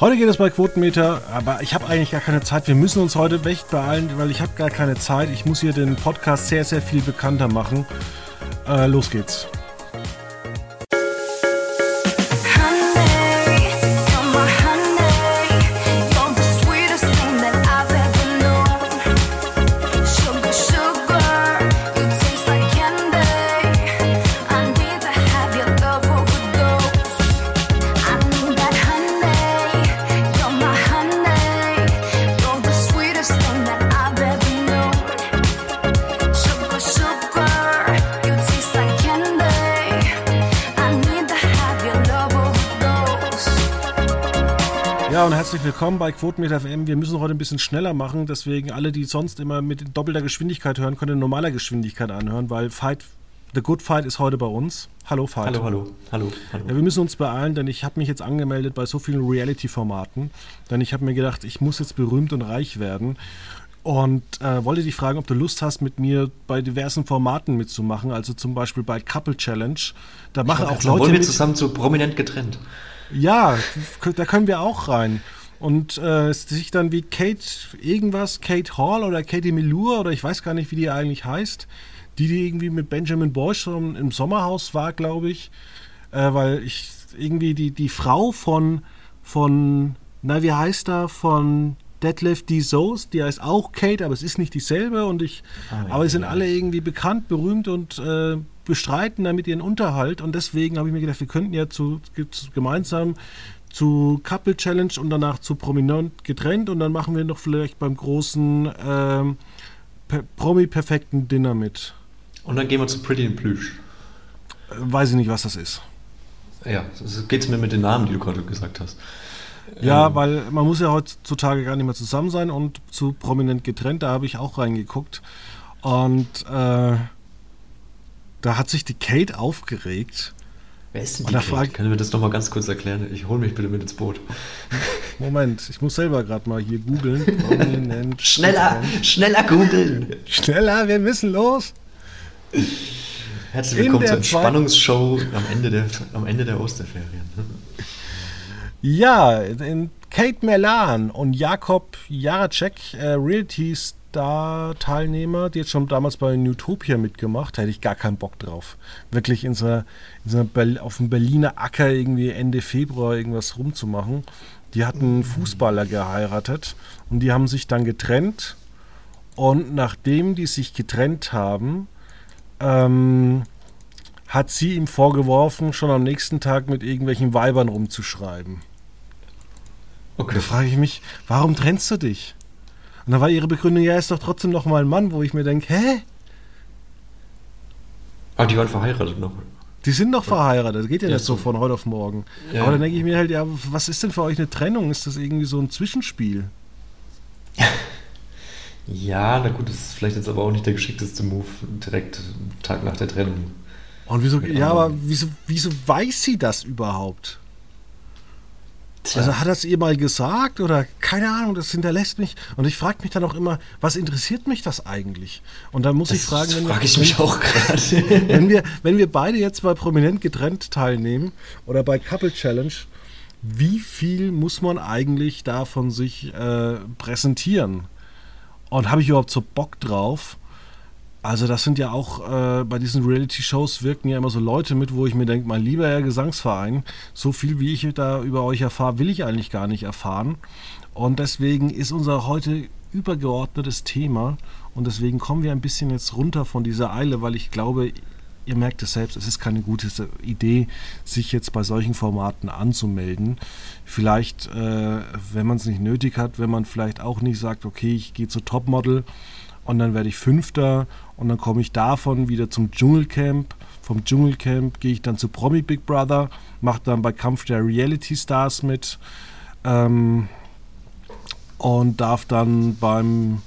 Heute geht es bei Quotenmeter, aber ich habe eigentlich gar keine Zeit. Wir müssen uns heute echt beeilen, weil ich habe gar keine Zeit. Ich muss hier den Podcast sehr, sehr viel bekannter machen. Äh, los geht's. Willkommen bei Quotenmeter FM. Wir müssen heute ein bisschen schneller machen, deswegen alle, die sonst immer mit doppelter Geschwindigkeit hören, können in normaler Geschwindigkeit anhören, weil Fight, The Good Fight ist heute bei uns. Hallo Fight. Hallo, hallo, hallo. hallo. Ja, wir müssen uns beeilen, denn ich habe mich jetzt angemeldet bei so vielen Reality-Formaten, denn ich habe mir gedacht, ich muss jetzt berühmt und reich werden und äh, wollte dich fragen, ob du Lust hast, mit mir bei diversen Formaten mitzumachen, also zum Beispiel bei Couple Challenge. Da machen auch Leute. Wollen wir zusammen so prominent getrennt? Ja, da können wir auch rein und äh, sich dann wie Kate irgendwas, Kate Hall oder Katie Melua oder ich weiß gar nicht, wie die eigentlich heißt, die, die irgendwie mit Benjamin Boyce im Sommerhaus war, glaube ich, äh, weil ich irgendwie die, die Frau von, von, na, wie heißt da, von Deadlift D. Soos, die heißt auch Kate, aber es ist nicht dieselbe und ich, ah, aber sie sind alle irgendwie bekannt, berühmt und äh, bestreiten damit ihren Unterhalt. Und deswegen habe ich mir gedacht, wir könnten ja zu gemeinsam zu Couple Challenge und danach zu Prominent getrennt und dann machen wir noch vielleicht beim großen ähm, Promi-perfekten Dinner mit. Und dann gehen wir zu Pretty in Plüsch. Äh, weiß ich nicht, was das ist. Ja, geht es mir mit den Namen, die du gerade gesagt hast. Ja, ähm. weil man muss ja heutzutage gar nicht mehr zusammen sein und zu prominent getrennt, da habe ich auch reingeguckt. Und äh, da hat sich die Kate aufgeregt, Wer ist denn die Kate? Können wir das nochmal ganz kurz erklären? Ich hole mich bitte mit ins Boot. Moment, ich muss selber gerade mal hier googeln. schneller, schneller googeln. Schneller, wir müssen los. Herzlich willkommen zur Entspannungsshow am Ende der, am Ende der Osterferien. Ja, in Kate Melan und Jakob Jaracek, äh, Realties Star-Teilnehmer, die jetzt schon damals bei Newtopia mitgemacht, da hätte ich gar keinen Bock drauf. Wirklich in so einer, in so einer auf dem Berliner Acker irgendwie Ende Februar irgendwas rumzumachen. Die hatten einen Fußballer geheiratet und die haben sich dann getrennt. Und nachdem die sich getrennt haben, ähm, hat sie ihm vorgeworfen, schon am nächsten Tag mit irgendwelchen Weibern rumzuschreiben. Okay. Da frage ich mich, warum trennst du dich? Und da war ihre Begründung, ja, ist doch trotzdem noch mal ein Mann, wo ich mir denke, hä? Ah, die waren verheiratet noch. Die sind noch verheiratet, das geht ja, ja nicht so von heute auf morgen. Ja. Aber dann denke ich mir halt, ja, was ist denn für euch eine Trennung? Ist das irgendwie so ein Zwischenspiel? ja, na gut, das ist vielleicht jetzt aber auch nicht der geschickteste Move, direkt Tag nach der Trennung. Und wieso, ja, aber wieso, wieso weiß sie das überhaupt? Tja. Also hat er es ihr mal gesagt oder keine Ahnung, das hinterlässt mich. Und ich frage mich dann auch immer, was interessiert mich das eigentlich? Und dann muss das ich fragen, wenn ich mich auch gerade. wenn wir, wenn wir beide jetzt bei Prominent getrennt teilnehmen oder bei Couple Challenge, wie viel muss man eigentlich davon sich äh, präsentieren? Und habe ich überhaupt so Bock drauf? Also das sind ja auch, äh, bei diesen Reality-Shows wirken ja immer so Leute mit, wo ich mir denke, mein lieber Herr Gesangsverein, so viel wie ich da über euch erfahre, will ich eigentlich gar nicht erfahren. Und deswegen ist unser heute übergeordnetes Thema und deswegen kommen wir ein bisschen jetzt runter von dieser Eile, weil ich glaube, ihr merkt es selbst, es ist keine gute Idee, sich jetzt bei solchen Formaten anzumelden. Vielleicht, äh, wenn man es nicht nötig hat, wenn man vielleicht auch nicht sagt, okay, ich gehe zu Topmodel und dann werde ich Fünfter und dann komme ich davon wieder zum Dschungelcamp. Vom Dschungelcamp gehe ich dann zu Promi Big Brother, mache dann bei Kampf der Reality Stars mit ähm, und darf dann beim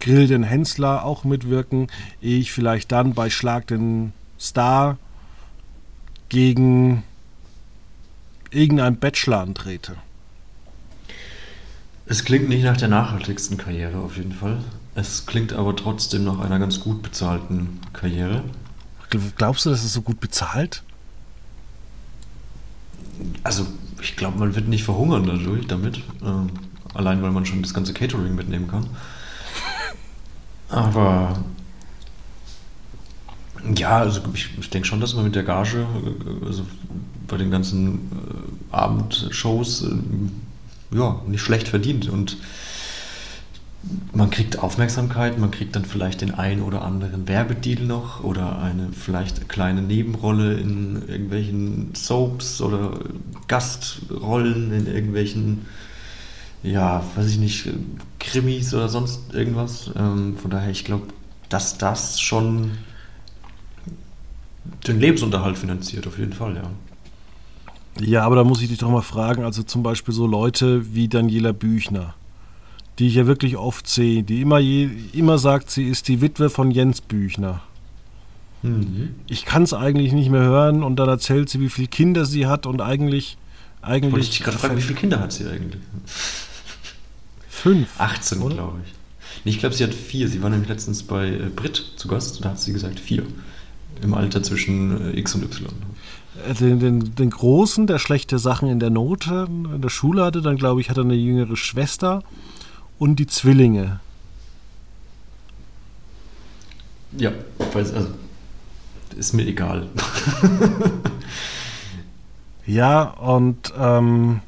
Grill den Hensler auch mitwirken, ehe ich vielleicht dann bei Schlag den Star gegen irgendeinen Bachelor antrete. Es klingt nicht nach der nachhaltigsten Karriere auf jeden Fall. Es klingt aber trotzdem nach einer ganz gut bezahlten Karriere. Glaubst du, dass es so gut bezahlt? Also, ich glaube, man wird nicht verhungern dadurch, damit. Ähm, allein, weil man schon das ganze Catering mitnehmen kann. Aber ja, also ich, ich denke schon, dass man mit der Gage, äh, also bei den ganzen äh, Abendshows, äh, ja, nicht schlecht verdient. Und man kriegt Aufmerksamkeit, man kriegt dann vielleicht den einen oder anderen Werbedeal noch oder eine vielleicht kleine Nebenrolle in irgendwelchen Soaps oder Gastrollen in irgendwelchen, ja, weiß ich nicht, Krimis oder sonst irgendwas. Ähm, von daher, ich glaube, dass das schon den Lebensunterhalt finanziert, auf jeden Fall, ja. Ja, aber da muss ich dich doch mal fragen, also zum Beispiel so Leute wie Daniela Büchner, die ich ja wirklich oft sehe, die immer, je, immer sagt, sie ist die Witwe von Jens Büchner. Mhm. Ich kann es eigentlich nicht mehr hören und dann erzählt sie, wie viele Kinder sie hat und eigentlich. eigentlich Wollte ich dich gerade fragen, wie viele Kinder hat sie eigentlich? Fünf. 18, glaube ich. Ich glaube, sie hat vier. Sie war nämlich letztens bei äh, Brit zu Gast und da hat sie gesagt vier im Alter zwischen äh, X und Y. Äh, den, den, den Großen, der schlechte Sachen in der Note in der Schule hatte, dann glaube ich, hat er eine jüngere Schwester und die Zwillinge. Ja, weiß, also, ist mir egal. ja, und ähm,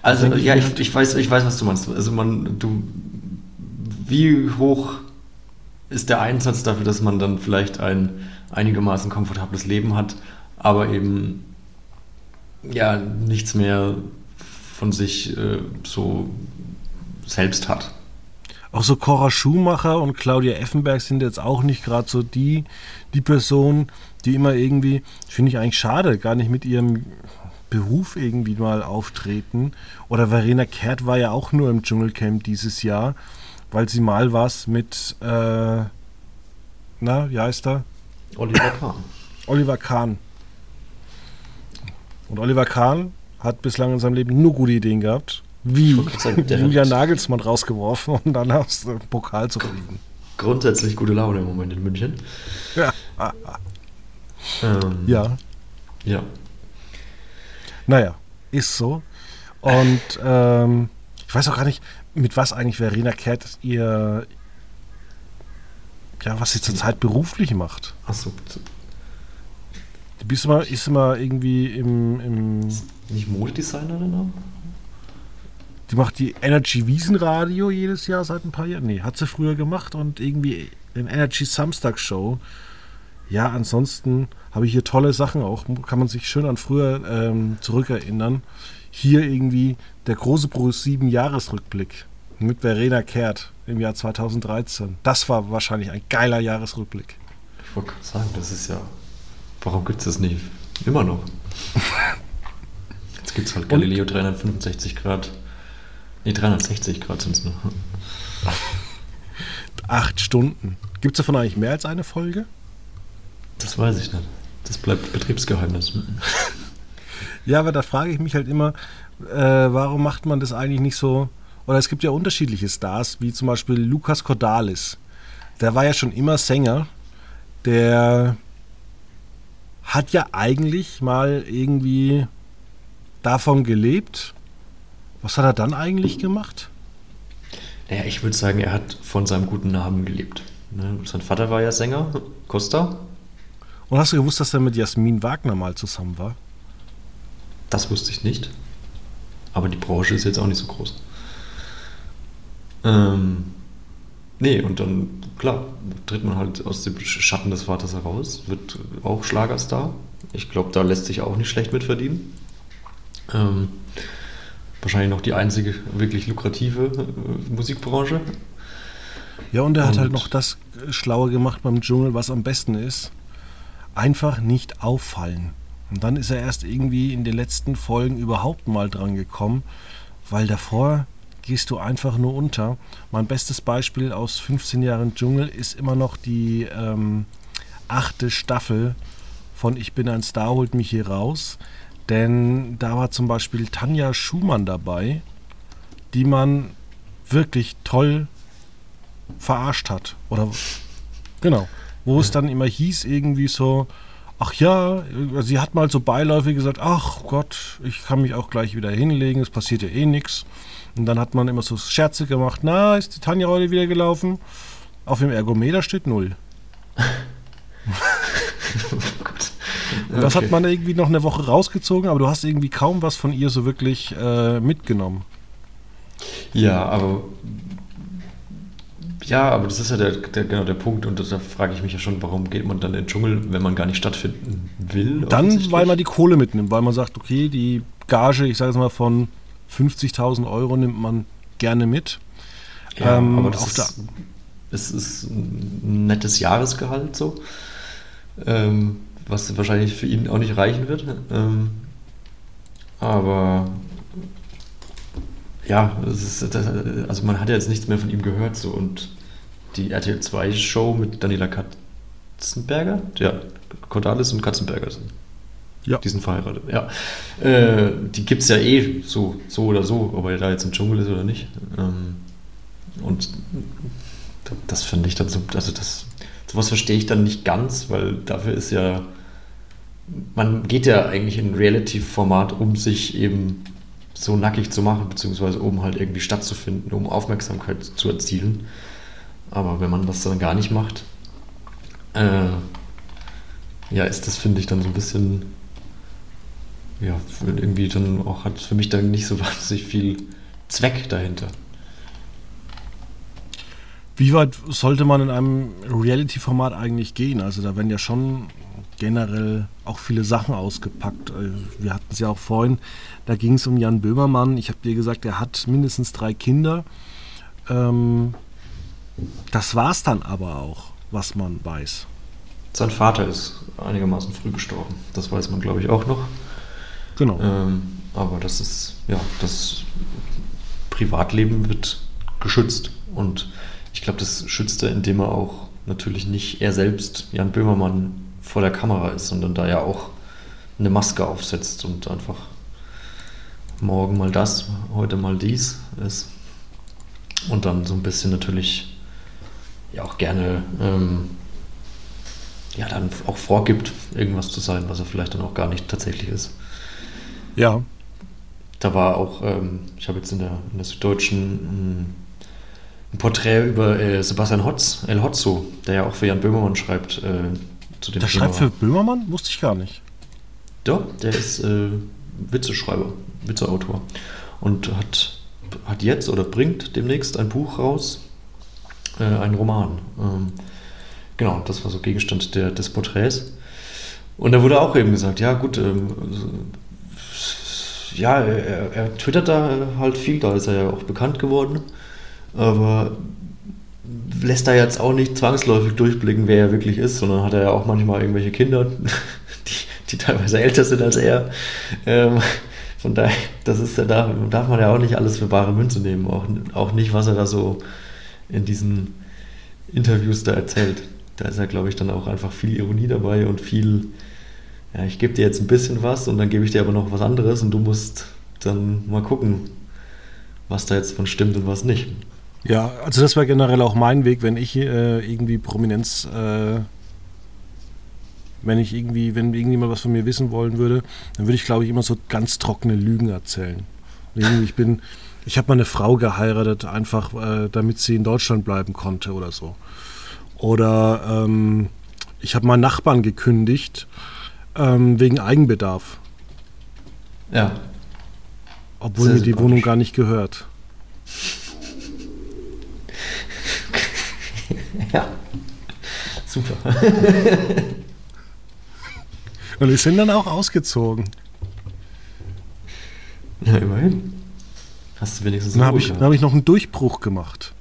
also ja, ich, ich, weiß, ich weiß, was du meinst. Also man, du, wie hoch ist der Einsatz dafür, dass man dann vielleicht ein einigermaßen komfortables Leben hat, aber eben ja nichts mehr von sich äh, so selbst hat. Auch so Cora Schumacher und Claudia Effenberg sind jetzt auch nicht gerade so die, die Person, die immer irgendwie, finde ich eigentlich schade, gar nicht mit ihrem Beruf irgendwie mal auftreten. Oder Verena Kehrt war ja auch nur im Dschungelcamp dieses Jahr weil sie mal was mit, äh, na, wie heißt er? Oliver Kahn. Oliver Kahn. Und Oliver Kahn hat bislang in seinem Leben nur gute Ideen gehabt. Wie sagen, Julian Nagelsmann rausgeworfen und dann aus dem Pokal zu fliegen. Grundsätzlich gute Laune im Moment in München. Ja. Ähm, ja. Ja. Naja, ist so. Und ähm, ich weiß auch gar nicht, mit was eigentlich Verena Kehrt ihr, ja, was sie zurzeit beruflich macht. Achso. Du bist immer, ist immer irgendwie im. im nicht Modedesignerin auch? Die macht die Energy Wiesenradio jedes Jahr seit ein paar Jahren. Nee, hat sie früher gemacht und irgendwie den Energy Samstag Show. Ja, ansonsten habe ich hier tolle Sachen auch. Kann man sich schön an früher ähm, zurückerinnern hier irgendwie der große Pro 7 Jahresrückblick mit Verena Kehrt im Jahr 2013. Das war wahrscheinlich ein geiler Jahresrückblick. Ich wollte gerade sagen, das ist ja. Warum gibt es das nicht? Immer noch. Jetzt gibt es halt Galileo Und? 365 Grad. Nee, 360 Grad sind es nur. Acht Stunden. Gibt es davon eigentlich mehr als eine Folge? Das weiß ich nicht. Das bleibt Betriebsgeheimnis. Ja, aber da frage ich mich halt immer, äh, warum macht man das eigentlich nicht so? Oder es gibt ja unterschiedliche Stars, wie zum Beispiel Lukas Cordalis. Der war ja schon immer Sänger. Der hat ja eigentlich mal irgendwie davon gelebt. Was hat er dann eigentlich gemacht? Naja, ich würde sagen, er hat von seinem guten Namen gelebt. Ne? Sein Vater war ja Sänger, Costa. Und hast du gewusst, dass er mit Jasmin Wagner mal zusammen war? Das wusste ich nicht. Aber die Branche ist jetzt auch nicht so groß. Ähm, nee, und dann, klar, tritt man halt aus dem Schatten des Vaters heraus, wird auch Schlagerstar. Ich glaube, da lässt sich auch nicht schlecht mit verdienen. Ähm, wahrscheinlich noch die einzige wirklich lukrative äh, Musikbranche. Ja, und er und hat halt noch das Schlaue gemacht beim Dschungel, was am besten ist. Einfach nicht auffallen. Und dann ist er erst irgendwie in den letzten Folgen überhaupt mal dran gekommen, weil davor gehst du einfach nur unter. Mein bestes Beispiel aus 15 Jahren Dschungel ist immer noch die ähm, achte Staffel von Ich bin ein Star, holt mich hier raus. Denn da war zum Beispiel Tanja Schumann dabei, die man wirklich toll verarscht hat. Oder genau. Wo es dann immer hieß, irgendwie so, ach ja, sie hat mal so beiläufig gesagt, ach Gott, ich kann mich auch gleich wieder hinlegen, es passiert ja eh nichts. Und dann hat man immer so Scherze gemacht, na, ist die Tanja heute wieder gelaufen? Auf dem Ergometer steht null. Und das hat man irgendwie noch eine Woche rausgezogen, aber du hast irgendwie kaum was von ihr so wirklich äh, mitgenommen. Ja, aber ja, aber das ist ja der, der, genau der Punkt und da frage ich mich ja schon, warum geht man dann in den Dschungel, wenn man gar nicht stattfinden will? Dann, weil man die Kohle mitnimmt, weil man sagt, okay, die Gage, ich sage es mal von 50.000 Euro nimmt man gerne mit. Ja, ähm, aber das ist, es ist ein nettes Jahresgehalt so, ähm, was wahrscheinlich für ihn auch nicht reichen wird. Ähm, aber ja, ist, also man hat ja jetzt nichts mehr von ihm gehört so und die RTL 2 Show mit Daniela Katzenberger, ja, Cordalis und Katzenberger sind. Ja. Die sind verheiratet, ja. Äh, die gibt es ja eh so, so oder so, ob er da jetzt im Dschungel ist oder nicht. Ähm, und das finde ich dann so, also das, sowas verstehe ich dann nicht ganz, weil dafür ist ja, man geht ja eigentlich in Reality-Format, um sich eben so nackig zu machen, beziehungsweise um halt irgendwie stattzufinden, um Aufmerksamkeit zu erzielen. Aber wenn man das dann gar nicht macht, äh, ja, ist das, finde ich, dann so ein bisschen, ja, irgendwie dann auch, hat für mich dann nicht so wahnsinnig viel Zweck dahinter. Wie weit sollte man in einem Reality-Format eigentlich gehen? Also da werden ja schon generell auch viele Sachen ausgepackt. Äh, wir hatten es ja auch vorhin, da ging es um Jan Böhmermann. Ich habe dir gesagt, er hat mindestens drei Kinder. Ähm, das war es dann aber auch, was man weiß. Sein Vater ist einigermaßen früh gestorben. Das weiß man, glaube ich, auch noch. Genau. Ähm, aber das ist, ja, das Privatleben wird geschützt und ich glaube, das schützt er, indem er auch natürlich nicht er selbst, Jan Böhmermann, vor der Kamera ist, sondern da ja auch eine Maske aufsetzt und einfach morgen mal das, heute mal dies ist. Und dann so ein bisschen natürlich ja auch gerne ähm, ja dann auch vorgibt, irgendwas zu sein, was er vielleicht dann auch gar nicht tatsächlich ist. Ja. Da war auch, ähm, ich habe jetzt in der, in der Süddeutschen ein Porträt über äh, Sebastian Hotz, El Hotzo, der ja auch für Jan Böhmermann schreibt. Äh, zu dem der Thema. schreibt für Böhmermann? Wusste ich gar nicht. Ja, der ist äh, Witzeschreiber, Witzeautor. Und hat, hat jetzt oder bringt demnächst ein Buch raus, äh, einen Roman. Ähm, genau, das war so Gegenstand der, des Porträts. Und da wurde auch eben gesagt, ja gut, ähm, ja, er, er twittert da halt viel, da ist er ja auch bekannt geworden aber lässt er jetzt auch nicht zwangsläufig durchblicken, wer er wirklich ist, sondern hat er ja auch manchmal irgendwelche Kinder, die, die teilweise älter sind als er. Ähm, von daher, das ist ja, da darf man ja auch nicht alles für bare Münze nehmen, auch, auch nicht, was er da so in diesen Interviews da erzählt. Da ist ja, glaube ich, dann auch einfach viel Ironie dabei und viel, ja, ich gebe dir jetzt ein bisschen was und dann gebe ich dir aber noch was anderes und du musst dann mal gucken, was da jetzt von stimmt und was nicht. Ja, also das wäre generell auch mein Weg, wenn ich äh, irgendwie Prominenz, äh, wenn ich irgendwie, wenn irgendjemand was von mir wissen wollen würde, dann würde ich, glaube ich, immer so ganz trockene Lügen erzählen. Ich bin, ich habe mal eine Frau geheiratet, einfach äh, damit sie in Deutschland bleiben konnte oder so. Oder ähm, ich habe mal Nachbarn gekündigt ähm, wegen Eigenbedarf. Ja. Obwohl mir die Wohnung gar nicht gehört. Ja. Super. Und wir sind dann auch ausgezogen. Ja, immerhin. Hast du wenigstens Dann habe ich, hab ich noch einen Durchbruch gemacht.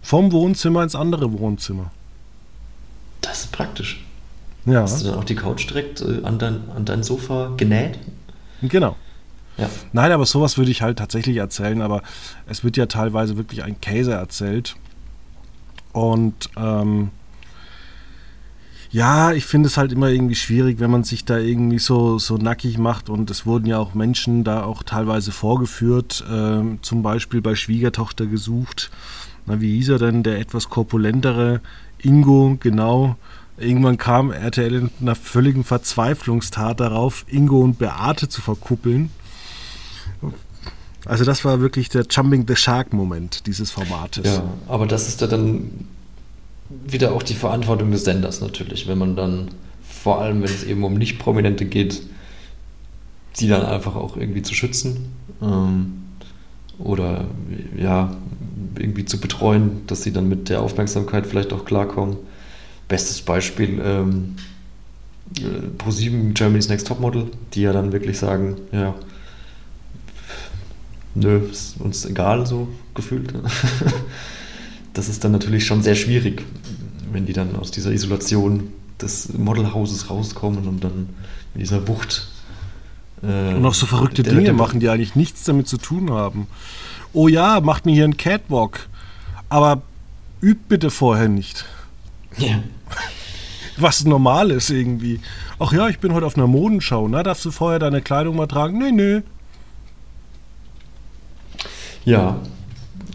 Vom Wohnzimmer ins andere Wohnzimmer. Das ist praktisch. Ja. Hast du dann auch die Couch direkt äh, an, dein, an dein Sofa genäht? Genau. Ja. Nein, aber sowas würde ich halt tatsächlich erzählen, aber es wird ja teilweise wirklich ein Käse erzählt. Und ähm, ja, ich finde es halt immer irgendwie schwierig, wenn man sich da irgendwie so, so nackig macht. Und es wurden ja auch Menschen da auch teilweise vorgeführt, äh, zum Beispiel bei Schwiegertochter gesucht. Na, wie hieß er denn, der etwas korpulentere Ingo, genau, Irgendwann kam RTL in einer völligen Verzweiflungstat darauf, Ingo und Beate zu verkuppeln. Also das war wirklich der Jumping the Shark-Moment dieses Formates. Ja, aber das ist ja dann wieder auch die Verantwortung des Senders natürlich, wenn man dann, vor allem wenn es eben um Nicht-Prominente geht, die dann einfach auch irgendwie zu schützen ähm, oder ja, irgendwie zu betreuen, dass sie dann mit der Aufmerksamkeit vielleicht auch klarkommen. Bestes Beispiel ähm, äh, Pro7 Germany's Next Topmodel, die ja dann wirklich sagen, ja, nö, ist uns egal, so gefühlt. das ist dann natürlich schon sehr schwierig, wenn die dann aus dieser Isolation des Modelhauses rauskommen und dann in dieser Wucht. Äh, und noch so verrückte der, Dinge der, der, machen, die eigentlich nichts damit zu tun haben. Oh ja, macht mir hier einen Catwalk, aber übt bitte vorher nicht. Ja. Was normal ist irgendwie. Ach ja, ich bin heute auf einer Modenschau, na, darfst du vorher deine Kleidung mal tragen? Nee, nee. Ja,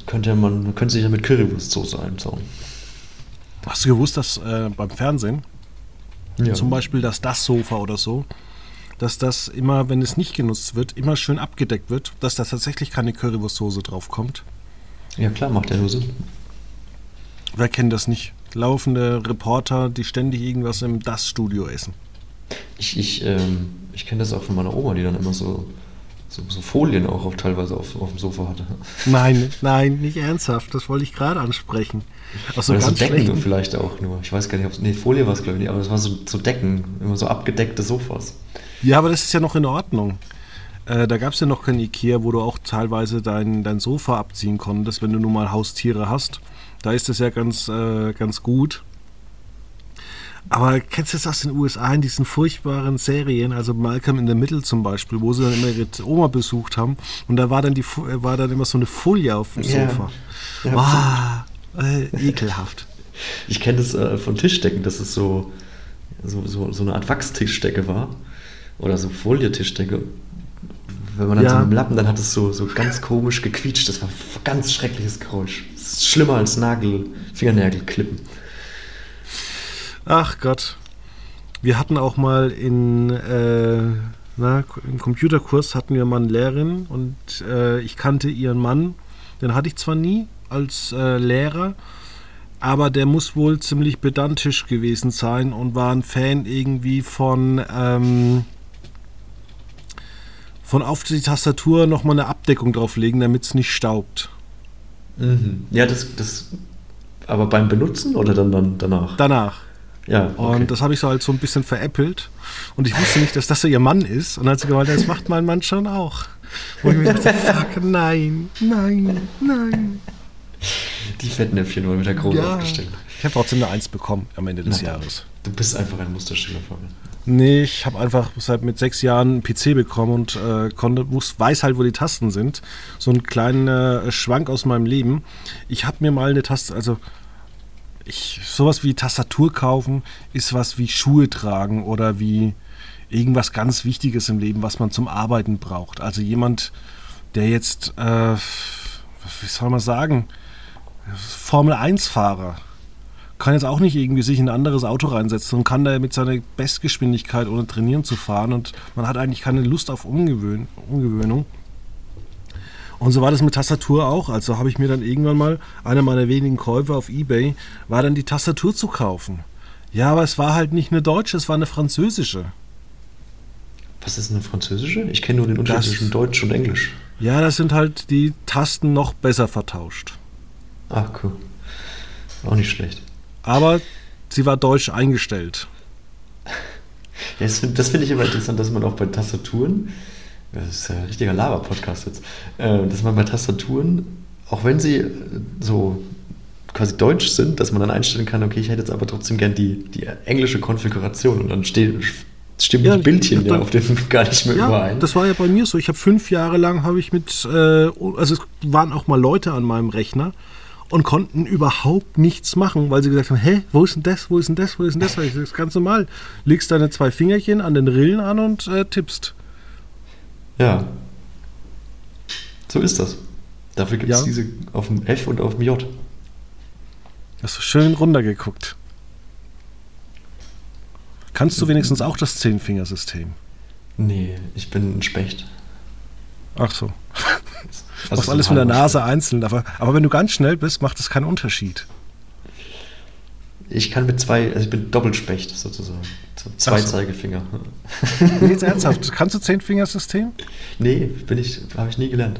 könnte man könnte sich ja mit Currywurstsoße einzauen. Hast du gewusst, dass äh, beim Fernsehen, ja. zum Beispiel das Das Sofa oder so, dass das immer, wenn es nicht genutzt wird, immer schön abgedeckt wird, dass da tatsächlich keine Currywurstsoße drauf kommt? Ja klar, macht ja nur Sinn. Wer kennt das nicht? Laufende Reporter, die ständig irgendwas im Das-Studio essen. Ich, ich, ähm, ich kenne das auch von meiner Oma, die dann immer so so, so, Folien auch auf, teilweise auf, auf dem Sofa hatte. Nein, nein, nicht ernsthaft. Das wollte ich gerade ansprechen. Ach so, Oder ganz so Decken schlechten. vielleicht auch nur. Ich weiß gar nicht, ob es. Nee, Folie war es, glaube ich, nicht, aber es war so, so Decken, immer so abgedeckte Sofas. Ja, aber das ist ja noch in Ordnung. Äh, da gab es ja noch kein Ikea, wo du auch teilweise dein, dein Sofa abziehen konntest, wenn du nun mal Haustiere hast. Da ist das ja ganz, äh, ganz gut. Aber kennst du das aus den USA in diesen furchtbaren Serien, also Malcolm in the Middle zum Beispiel, wo sie dann immer ihre Oma besucht haben und da war dann, die, war dann immer so eine Folie auf dem Sofa. Ja. Ja, wow, äh, ekelhaft. Ich kenne das äh, von Tischdecken, dass es so, so, so, so eine Art Wachstischdecke war. Oder so Folietischdecke. Wenn man dann ja. so mit dem Lappen, dann hat es so, so ganz komisch gequietscht. Das war ein ganz schreckliches Geräusch. Das ist schlimmer als Nagel, Fingernägelklippen. Ach Gott. Wir hatten auch mal in, äh, na, im Computerkurs hatten wir mal eine Lehrerin und äh, ich kannte ihren Mann. Den hatte ich zwar nie als äh, Lehrer, aber der muss wohl ziemlich pedantisch gewesen sein und war ein Fan irgendwie von, ähm, von auf die Tastatur nochmal eine Abdeckung drauflegen, damit es nicht staubt. Mhm. Ja, das, das, aber beim Benutzen oder dann, dann danach? Danach. Ja, okay. Und das habe ich so halt so ein bisschen veräppelt. Und ich wusste nicht, dass das so ihr Mann ist. Und dann hat sie gemeint, das macht mein Mann schon auch. Und ich mir dachte, fuck, nein, nein, nein. Die Fettnäpfchen wurden wieder groß ja. aufgestellt. Ich habe trotzdem eine Eins bekommen am Ende des nein, Jahres. Du bist einfach ein Musterschüler von mir. Nee, ich habe einfach seit mit sechs Jahren einen PC bekommen und äh, konnte, weiß halt, wo die Tasten sind. So ein kleiner äh, Schwank aus meinem Leben. Ich habe mir mal eine Taste, also ich, sowas wie Tastatur kaufen ist was wie Schuhe tragen oder wie irgendwas ganz Wichtiges im Leben, was man zum Arbeiten braucht. Also jemand, der jetzt, äh, wie soll man sagen, Formel 1-Fahrer kann jetzt auch nicht irgendwie sich in ein anderes Auto reinsetzen und kann da mit seiner Bestgeschwindigkeit ohne trainieren zu fahren und man hat eigentlich keine Lust auf Umgewöhn Umgewöhnung. Und so war das mit Tastatur auch. Also habe ich mir dann irgendwann mal, einer meiner wenigen Käufe auf Ebay, war dann die Tastatur zu kaufen. Ja, aber es war halt nicht eine deutsche, es war eine französische. Was ist eine französische? Ich kenne nur den Unterschied zwischen Deutsch und Englisch. Ja, das sind halt die Tasten noch besser vertauscht. Ach, cool. Auch nicht schlecht. Aber sie war deutsch eingestellt. Das finde find ich immer interessant, dass man auch bei Tastaturen das ist ja ein richtiger Lava-Podcast jetzt, äh, dass man bei Tastaturen, auch wenn sie äh, so quasi deutsch sind, dass man dann einstellen kann, okay, ich hätte jetzt aber trotzdem gern die, die englische Konfiguration und dann steht, stimmen ja, die Bildchen ja auf dem gar nicht mehr ja, überein. Das war ja bei mir so. Ich habe fünf Jahre lang habe ich mit, äh, also es waren auch mal Leute an meinem Rechner und konnten überhaupt nichts machen, weil sie gesagt haben, hä, wo ist denn das, wo ist denn das, wo ist denn das? Das ist ganz normal. Legst deine zwei Fingerchen an den Rillen an und äh, tippst. Ja. So ist das. Dafür gibt es ja. diese auf dem F und auf dem J. Hast du schön runtergeguckt. Kannst du wenigstens auch das Zehnfingersystem? Nee, ich bin ein Specht. Ach so. Also Machst alles mit der Nase Specht. einzeln. Aber, aber wenn du ganz schnell bist, macht das keinen Unterschied. Ich kann mit zwei, also ich bin Doppelspecht sozusagen. Zwei so. Zeigefinger. Nee, jetzt ernsthaft. Kannst du Zehnfingersystem? Nee, bin ich, habe ich nie gelernt.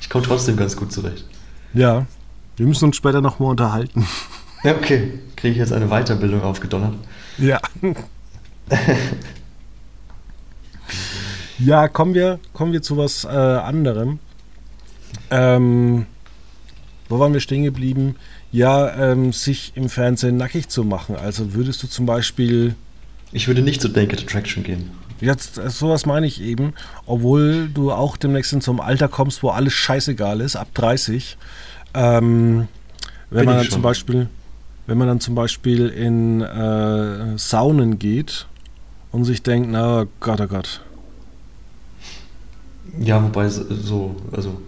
Ich komme trotzdem ganz gut zurecht. Ja, wir müssen uns später nochmal unterhalten. Ja, okay. Kriege ich jetzt eine Weiterbildung aufgedonnert? Ja. ja, kommen wir, kommen wir zu was äh, anderem. Ähm, wo waren wir stehen geblieben? Ja, ähm, sich im Fernsehen nackig zu machen. Also würdest du zum Beispiel. Ich würde nicht zu Naked Attraction gehen. Jetzt, sowas meine ich eben, obwohl du auch demnächst in so einem Alter kommst, wo alles scheißegal ist, ab 30. Ähm, wenn Bin man dann zum Beispiel, wenn man dann zum Beispiel in äh, Saunen geht und sich denkt, na Gott, oh Gott. Ja, wobei so, also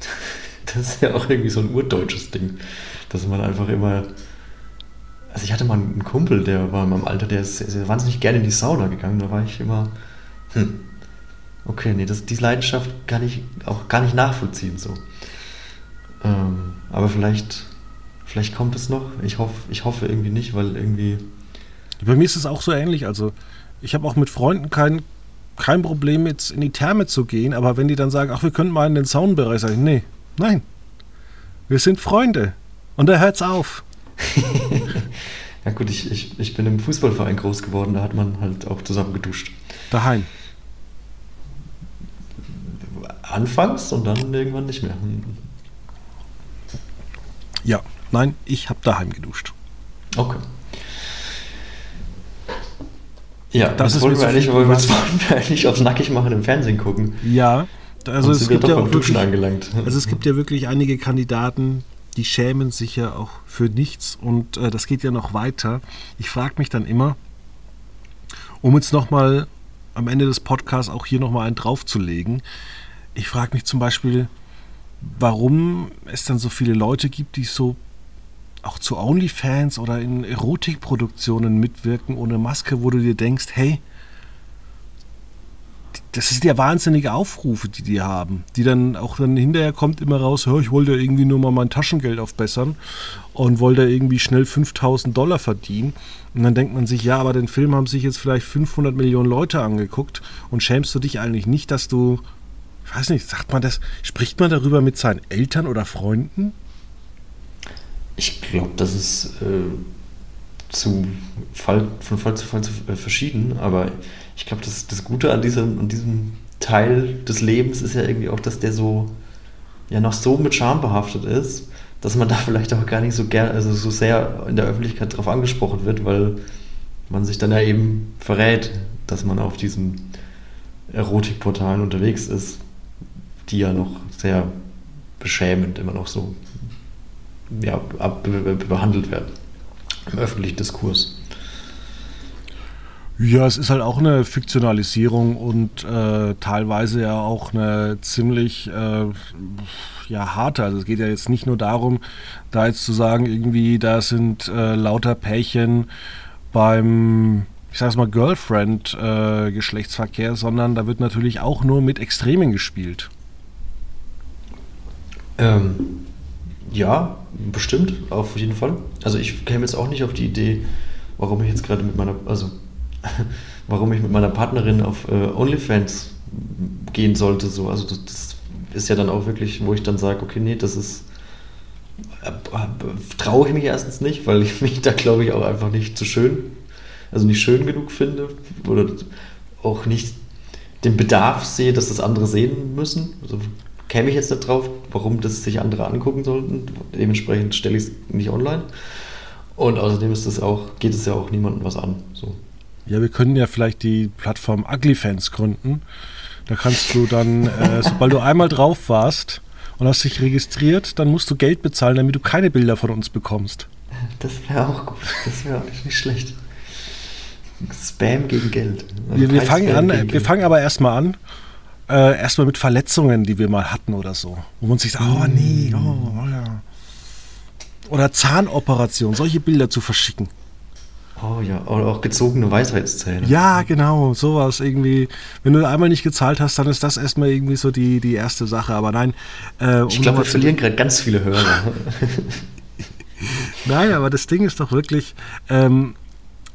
das ist ja auch irgendwie so ein urdeutsches Ding, dass man einfach immer. Also ich hatte mal einen Kumpel, der war in meinem Alter, der ist, ist wahnsinnig gerne in die Sauna gegangen. Da war ich immer, hm, okay, nee, das, diese Leidenschaft kann ich auch gar nicht nachvollziehen so. Ähm, aber vielleicht Vielleicht kommt es noch. Ich hoffe, ich hoffe irgendwie nicht, weil irgendwie. Bei mir ist es auch so ähnlich. Also, ich habe auch mit Freunden kein, kein Problem, jetzt in die Therme zu gehen, aber wenn die dann sagen, ach, wir könnten mal in den Saunenbereich, sage ich, nee, nein. Wir sind Freunde. Und da hört's auf. ja, gut, ich, ich, ich bin im Fußballverein groß geworden, da hat man halt auch zusammen geduscht. Daheim. Anfangs und dann irgendwann nicht mehr. Ja, Nein, ich habe daheim geduscht. Okay. Ja, das, das wollen wir eigentlich, wollen wir eigentlich aufs Nackigmachen im Fernsehen gucken. Ja, also es gibt ja auch wirklich, angelangt. Also es gibt ja wirklich einige Kandidaten, die schämen sich ja auch für nichts und äh, das geht ja noch weiter. Ich frage mich dann immer, um jetzt nochmal am Ende des Podcasts auch hier nochmal einen draufzulegen, ich frage mich zum Beispiel, warum es dann so viele Leute gibt, die so auch zu OnlyFans oder in Erotikproduktionen mitwirken ohne Maske, wo du dir denkst, hey, das ist ja wahnsinnige Aufrufe, die die haben, die dann auch dann hinterher kommt immer raus, hör, ich wollte irgendwie nur mal mein Taschengeld aufbessern und wollte irgendwie schnell 5000 Dollar verdienen. Und dann denkt man sich, ja, aber den Film haben sich jetzt vielleicht 500 Millionen Leute angeguckt und schämst du dich eigentlich nicht, dass du, ich weiß nicht, sagt man das, spricht man darüber mit seinen Eltern oder Freunden? Ich glaube, das ist äh, zu Fall, von Fall zu Fall zu, äh, verschieden, aber ich glaube, das, das Gute an diesem, an diesem Teil des Lebens ist ja irgendwie auch, dass der so ja noch so mit Scham behaftet ist, dass man da vielleicht auch gar nicht so gern, also so sehr in der Öffentlichkeit darauf angesprochen wird, weil man sich dann ja eben verrät, dass man auf diesen Erotikportalen unterwegs ist, die ja noch sehr beschämend immer noch so ja, behandelt werden im öffentlichen Diskurs. Ja, es ist halt auch eine Fiktionalisierung und äh, teilweise ja auch eine ziemlich äh, ja, harte. Also es geht ja jetzt nicht nur darum, da jetzt zu sagen, irgendwie, da sind äh, lauter Pärchen beim, ich sag's mal, Girlfriend-Geschlechtsverkehr, äh, sondern da wird natürlich auch nur mit Extremen gespielt. Ähm, ja, bestimmt, auf jeden Fall. Also ich käme jetzt auch nicht auf die Idee, warum ich jetzt gerade mit meiner, also warum ich mit meiner Partnerin auf äh, OnlyFans gehen sollte. So. Also das, das, ist ja dann auch wirklich, wo ich dann sage, okay, nee, das ist äh, äh, traue ich mich erstens nicht, weil ich mich da glaube ich auch einfach nicht zu schön, also nicht schön genug finde oder auch nicht den Bedarf sehe, dass das andere sehen müssen. Also käme ich jetzt nicht drauf, warum das sich andere angucken sollten. Dementsprechend stelle ich es nicht online. Und außerdem ist das auch, geht es ja auch niemandem was an. So. Ja, wir können ja vielleicht die Plattform UglyFans gründen. Da kannst du dann, äh, sobald du einmal drauf warst und hast dich registriert, dann musst du Geld bezahlen, damit du keine Bilder von uns bekommst. Das wäre auch gut. Das wäre nicht schlecht. Spam gegen Geld. Also wir, wir fangen an, wir fangen aber erstmal an äh, erstmal mit Verletzungen, die wir mal hatten oder so. Wo man sich sagt, oh nee, oh, oh ja. Oder Zahnoperation, solche Bilder zu verschicken. Oh ja, oder auch gezogene Weisheitszähne. Ja, genau, sowas irgendwie. Wenn du einmal nicht gezahlt hast, dann ist das erstmal irgendwie so die, die erste Sache. Aber nein. Äh, um ich glaube, wir verlieren gerade ganz viele Hörer. nein, aber das Ding ist doch wirklich, ähm,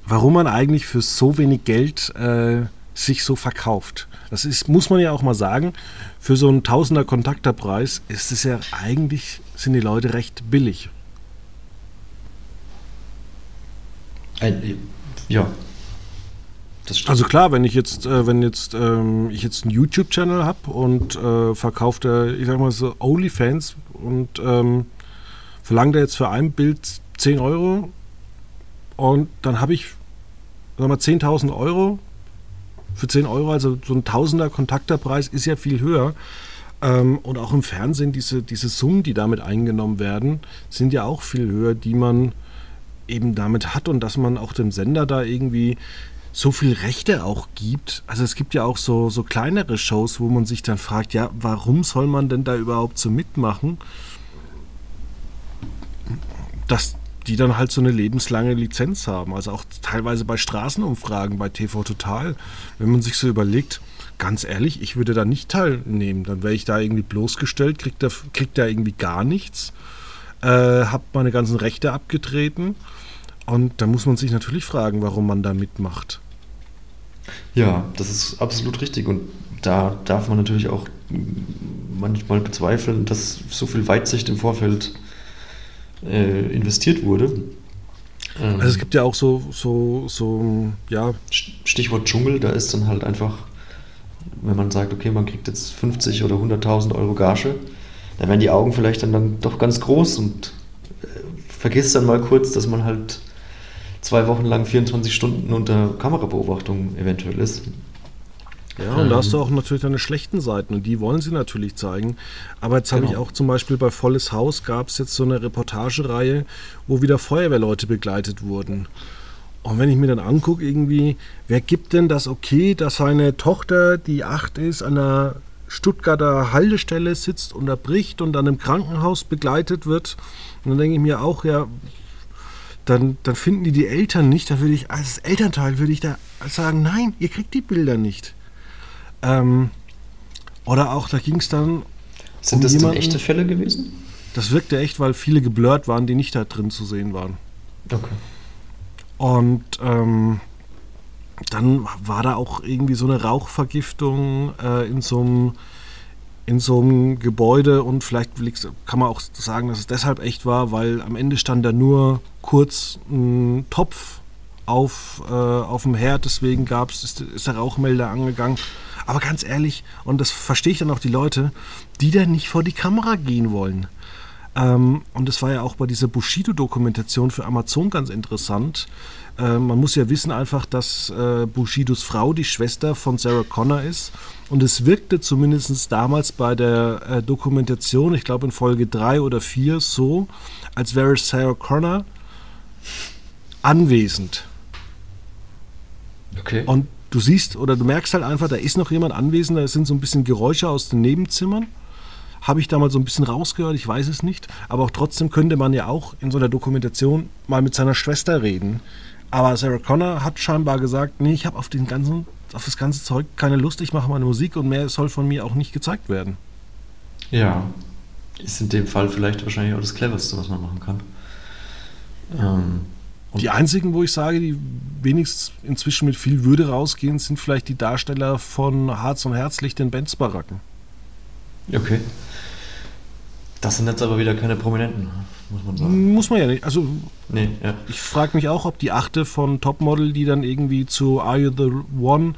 warum man eigentlich für so wenig Geld äh, sich so verkauft. Das ist, muss man ja auch mal sagen, für so einen Tausender Kontakterpreis ist es ja eigentlich, sind die Leute recht billig. Ein, ja. Also klar, wenn ich jetzt, äh, wenn jetzt ähm, ich jetzt einen YouTube-Channel habe und äh, verkaufe, ich sag mal so OnlyFans und ähm, verlangt er jetzt für ein Bild 10 Euro und dann habe ich, sag mal, 10.000 Euro für 10 Euro, also so ein Tausender Kontakterpreis ist ja viel höher. Ähm, und auch im Fernsehen, diese, diese Summen, die damit eingenommen werden, sind ja auch viel höher, die man eben damit hat und dass man auch dem Sender da irgendwie so viel Rechte auch gibt. Also es gibt ja auch so, so kleinere Shows, wo man sich dann fragt, ja, warum soll man denn da überhaupt so mitmachen? Dass die dann halt so eine lebenslange Lizenz haben. Also auch teilweise bei Straßenumfragen, bei TV Total, wenn man sich so überlegt, ganz ehrlich, ich würde da nicht teilnehmen. Dann wäre ich da irgendwie bloßgestellt, kriegt da, kriegt da irgendwie gar nichts äh, habe meine ganzen Rechte abgetreten. Und da muss man sich natürlich fragen, warum man da mitmacht. Ja, das ist absolut richtig. Und da darf man natürlich auch manchmal bezweifeln, dass so viel Weitsicht im Vorfeld äh, investiert wurde. Ähm, also es gibt ja auch so, so, so, ja. Stichwort Dschungel, da ist dann halt einfach, wenn man sagt, okay, man kriegt jetzt 50 oder 100.000 Euro Gage, da werden die Augen vielleicht dann, dann doch ganz groß und äh, vergisst dann mal kurz, dass man halt zwei Wochen lang 24 Stunden unter Kamerabeobachtung eventuell ist. Ja, und da hast du auch natürlich deine schlechten Seiten und die wollen sie natürlich zeigen. Aber jetzt genau. habe ich auch zum Beispiel bei Volles Haus gab es jetzt so eine Reportagereihe, wo wieder Feuerwehrleute begleitet wurden. Und wenn ich mir dann angucke, irgendwie, wer gibt denn das okay, dass seine Tochter, die acht ist, an einer Stuttgarter Haltestelle sitzt, unterbricht und dann im Krankenhaus begleitet wird. Und dann denke ich mir auch, ja, dann, dann finden die die Eltern nicht. Dann würde ich als Elternteil würde ich da sagen, nein, ihr kriegt die Bilder nicht. Ähm, oder auch, da ging es dann. Sind um das jemanden, denn echte Fälle gewesen? Das wirkte echt, weil viele geblurrt waren, die nicht da drin zu sehen waren. Okay. Und ähm, dann war da auch irgendwie so eine Rauchvergiftung äh, in so einem in so einem Gebäude und vielleicht kann man auch sagen, dass es deshalb echt war, weil am Ende stand da nur kurz ein Topf auf, äh, auf dem Herd, deswegen gab's, ist, ist der Rauchmelder angegangen. Aber ganz ehrlich, und das verstehe ich dann auch die Leute, die da nicht vor die Kamera gehen wollen. Ähm, und das war ja auch bei dieser Bushido-Dokumentation für Amazon ganz interessant. Äh, man muss ja wissen einfach, dass äh, Bushidos Frau die Schwester von Sarah Connor ist. Und es wirkte zumindest damals bei der äh, Dokumentation, ich glaube in Folge 3 oder 4, so, als wäre Sarah Connor anwesend. Okay. Und du siehst oder du merkst halt einfach, da ist noch jemand anwesend, da sind so ein bisschen Geräusche aus den Nebenzimmern. Habe ich damals so ein bisschen rausgehört, ich weiß es nicht. Aber auch trotzdem könnte man ja auch in so einer Dokumentation mal mit seiner Schwester reden. Aber Sarah Connor hat scheinbar gesagt, nee, ich habe auf, auf das ganze Zeug keine Lust, ich mache meine Musik und mehr soll von mir auch nicht gezeigt werden. Ja, ist in dem Fall vielleicht wahrscheinlich auch das Cleverste, was man machen kann. Ähm, die einzigen, wo ich sage, die wenigstens inzwischen mit viel Würde rausgehen, sind vielleicht die Darsteller von Harz und Herzlicht in Benz Baracken. Okay. Das sind jetzt aber wieder keine Prominenten, muss man sagen. Muss man ja nicht. Also, nee, ja. ich frage mich auch, ob die Achte von Topmodel, die dann irgendwie zu Are You the One,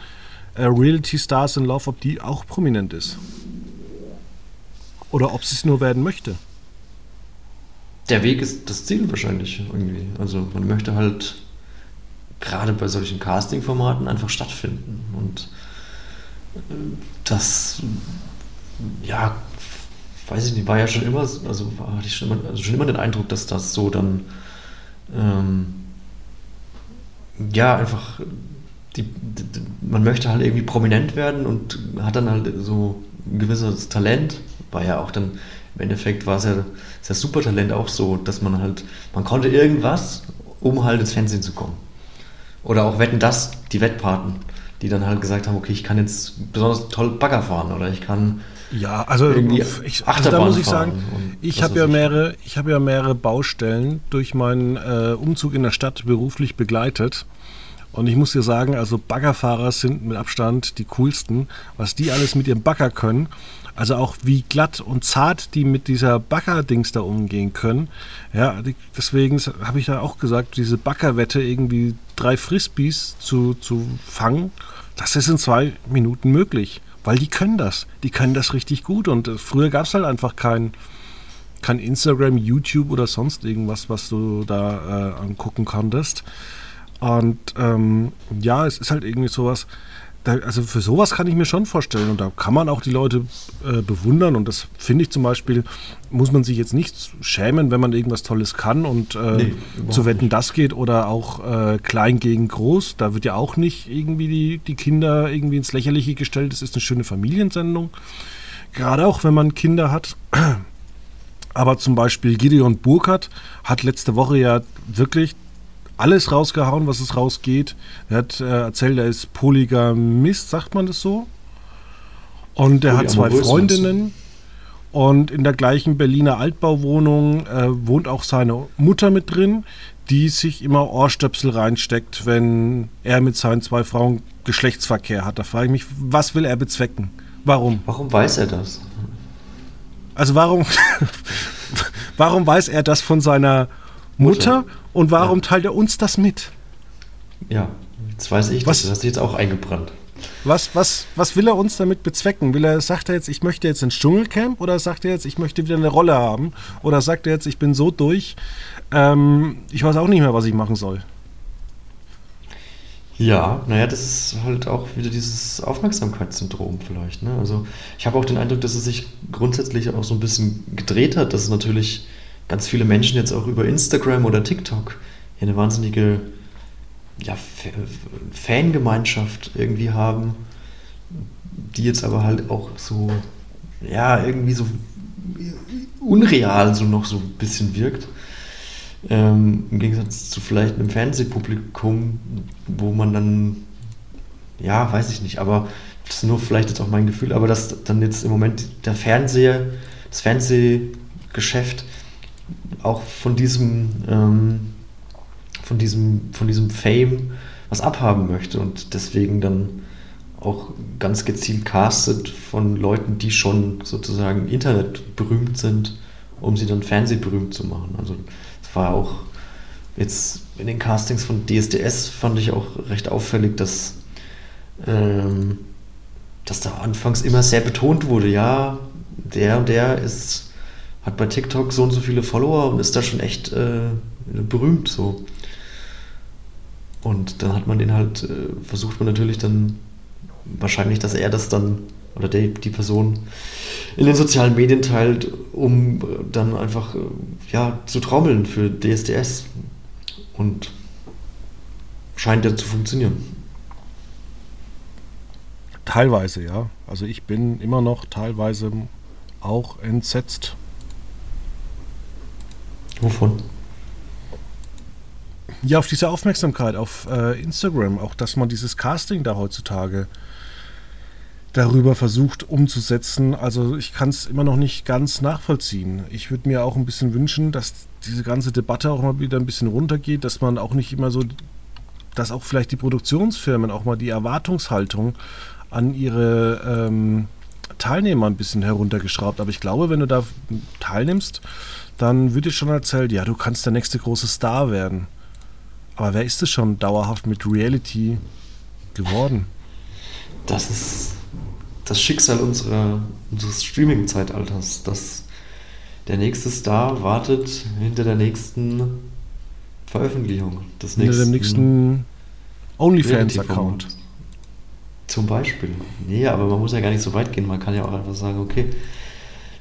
uh, Reality Stars in Love, ob die auch prominent ist. Oder ob sie es nur werden möchte. Der Weg ist das Ziel wahrscheinlich irgendwie. Also man möchte halt gerade bei solchen Casting-Formaten einfach stattfinden. Und äh, das, ja, weiß ich nicht, war ja schon immer, also hatte ich schon immer, also schon immer den Eindruck, dass das so dann, ähm, ja, einfach, die, die, man möchte halt irgendwie prominent werden und hat dann halt so ein gewisses Talent, war ja auch dann, im Endeffekt war es ja das Supertalent auch so, dass man halt, man konnte irgendwas, um halt ins Fernsehen zu kommen. Oder auch Wetten das, die Wettpaten, die dann halt gesagt haben, okay, ich kann jetzt besonders toll Bagger fahren oder ich kann ja, also, ich, also da muss ich sagen, ich habe ja mehrere, ich habe ja mehrere Baustellen durch meinen äh, Umzug in der Stadt beruflich begleitet. Und ich muss dir sagen, also Baggerfahrer sind mit Abstand die coolsten, was die alles mit ihrem Bagger können. Also auch wie glatt und zart die mit dieser Bagger-Dings da umgehen können. Ja, deswegen habe ich da auch gesagt, diese Baggerwette irgendwie drei Frisbees zu, zu fangen, das ist in zwei Minuten möglich. Weil die können das. Die können das richtig gut. Und äh, früher gab es halt einfach kein, kein Instagram, YouTube oder sonst irgendwas, was du da äh, angucken konntest. Und ähm, ja, es ist halt irgendwie sowas, da, also für sowas kann ich mir schon vorstellen. Und da kann man auch die Leute äh, bewundern. Und das finde ich zum Beispiel, muss man sich jetzt nicht schämen, wenn man irgendwas Tolles kann und äh, nee, zu wetten, das geht oder auch äh, klein gegen groß, da wird ja auch nicht irgendwie die, die Kinder irgendwie ins Lächerliche gestellt, es ist eine schöne Familiensendung, gerade auch wenn man Kinder hat. Aber zum Beispiel Gideon Burkhardt hat letzte Woche ja wirklich alles rausgehauen, was es rausgeht. Er hat äh, erzählt, er ist Polygamist, sagt man das so? Und er hat zwei Freundinnen. Und in der gleichen Berliner Altbauwohnung äh, wohnt auch seine Mutter mit drin, die sich immer Ohrstöpsel reinsteckt, wenn er mit seinen zwei Frauen Geschlechtsverkehr hat. Da frage ich mich, was will er bezwecken? Warum? Warum weiß er das? Also warum, warum weiß er das von seiner Mutter, Mutter und warum ja. teilt er uns das mit? Ja, jetzt weiß ich, was, das hast du jetzt auch eingebrannt. Was, was, was will er uns damit bezwecken? Will er, sagt er jetzt, ich möchte jetzt ins Dschungelcamp oder sagt er jetzt, ich möchte wieder eine Rolle haben? Oder sagt er jetzt, ich bin so durch, ähm, ich weiß auch nicht mehr, was ich machen soll? Ja, naja, das ist halt auch wieder dieses Aufmerksamkeitssyndrom vielleicht. Ne? Also ich habe auch den Eindruck, dass es sich grundsätzlich auch so ein bisschen gedreht hat, dass es natürlich ganz viele Menschen jetzt auch über Instagram oder TikTok hier eine wahnsinnige ja, Fangemeinschaft irgendwie haben, die jetzt aber halt auch so, ja, irgendwie so unreal so noch so ein bisschen wirkt. Ähm, Im Gegensatz zu vielleicht einem Fernsehpublikum, wo man dann, ja, weiß ich nicht, aber das ist nur vielleicht jetzt auch mein Gefühl, aber dass dann jetzt im Moment der Fernseher, das Fernsehgeschäft auch von diesem, ähm, von diesem, von diesem Fame was abhaben möchte und deswegen dann auch ganz gezielt castet von Leuten, die schon sozusagen Internet berühmt sind, um sie dann fernsehberühmt zu machen. Also es war auch jetzt in den Castings von DSDS fand ich auch recht auffällig, dass, ähm, dass da anfangs immer sehr betont wurde, ja, der und der ist hat bei TikTok so und so viele Follower und ist da schon echt äh, berühmt so. Und dann hat man den halt, äh, versucht man natürlich dann wahrscheinlich, dass er das dann oder die, die Person in den sozialen Medien teilt, um dann einfach äh, ja, zu trommeln für DSDS. Und scheint ja zu funktionieren. Teilweise, ja. Also ich bin immer noch teilweise auch entsetzt Wovon? Ja, auf diese Aufmerksamkeit auf äh, Instagram, auch dass man dieses Casting da heutzutage darüber versucht umzusetzen. Also ich kann es immer noch nicht ganz nachvollziehen. Ich würde mir auch ein bisschen wünschen, dass diese ganze Debatte auch mal wieder ein bisschen runtergeht, dass man auch nicht immer so, dass auch vielleicht die Produktionsfirmen auch mal die Erwartungshaltung an ihre ähm, Teilnehmer ein bisschen heruntergeschraubt. Aber ich glaube, wenn du da teilnimmst, dann wird dir schon erzählt, ja, du kannst der nächste große Star werden. Aber wer ist es schon dauerhaft mit Reality geworden? Das ist das Schicksal unserer, unseres Streaming-Zeitalters, dass der nächste Star wartet hinter der nächsten Veröffentlichung. Des hinter nächsten dem nächsten OnlyFans-Account. Zum Beispiel. Nee, aber man muss ja gar nicht so weit gehen. Man kann ja auch einfach sagen, okay,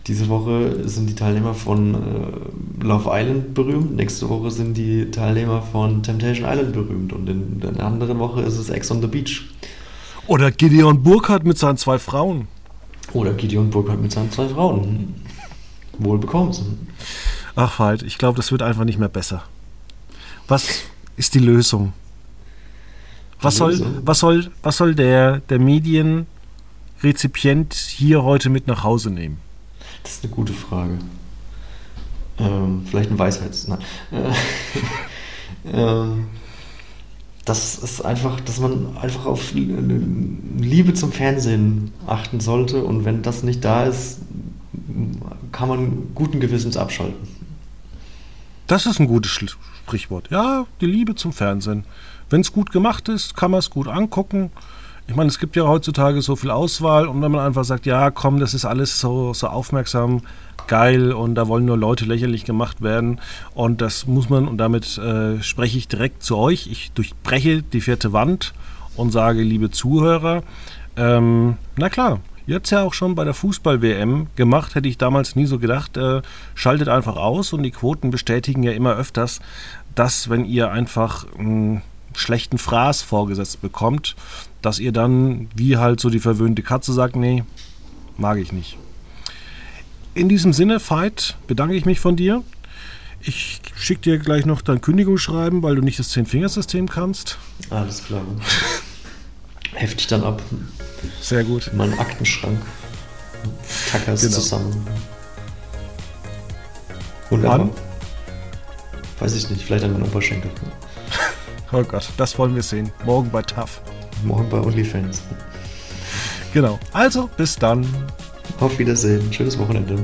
diese Woche sind die Teilnehmer von äh, Love Island berühmt, nächste Woche sind die Teilnehmer von Temptation Island berühmt und in der anderen Woche ist es Ex on the Beach. Oder Gideon Burkhardt mit seinen zwei Frauen. Oder Gideon Burkhardt mit seinen zwei Frauen. Wohl bekommst. Ach halt, ich glaube, das wird einfach nicht mehr besser. Was ist die Lösung? Was soll, was soll, was soll der, der Medienrezipient hier heute mit nach Hause nehmen? Das ist eine gute Frage. Ähm, vielleicht ein Weisheits... Nein. ähm, das ist einfach, dass man einfach auf Liebe zum Fernsehen achten sollte und wenn das nicht da ist, kann man guten Gewissens abschalten. Das ist ein gutes Sprichwort. Ja, die Liebe zum Fernsehen. Wenn es gut gemacht ist, kann man es gut angucken. Ich meine, es gibt ja heutzutage so viel Auswahl und wenn man einfach sagt, ja, komm, das ist alles so, so aufmerksam, geil und da wollen nur Leute lächerlich gemacht werden und das muss man und damit äh, spreche ich direkt zu euch. Ich durchbreche die vierte Wand und sage, liebe Zuhörer, ähm, na klar, Ihr habt es ja auch schon bei der Fußball-WM gemacht, hätte ich damals nie so gedacht. Äh, schaltet einfach aus und die Quoten bestätigen ja immer öfters, dass wenn ihr einfach einen schlechten Fraß vorgesetzt bekommt, dass ihr dann, wie halt so die verwöhnte Katze sagt, nee, mag ich nicht. In diesem Sinne, Veit, bedanke ich mich von dir. Ich schicke dir gleich noch dein Kündigungsschreiben, weil du nicht das Zehn-Fingersystem kannst. Alles klar. Heftig dann ab. Sehr gut. In meinen Aktenschrank. Tackers genau. zusammen. Wunderbar. Wann? Weiß ich nicht, vielleicht an meinen Oberschenkel. oh Gott, das wollen wir sehen. Morgen bei TAF. Morgen bei OnlyFans. Genau. Also, bis dann. Auf Wiedersehen. Schönes Wochenende.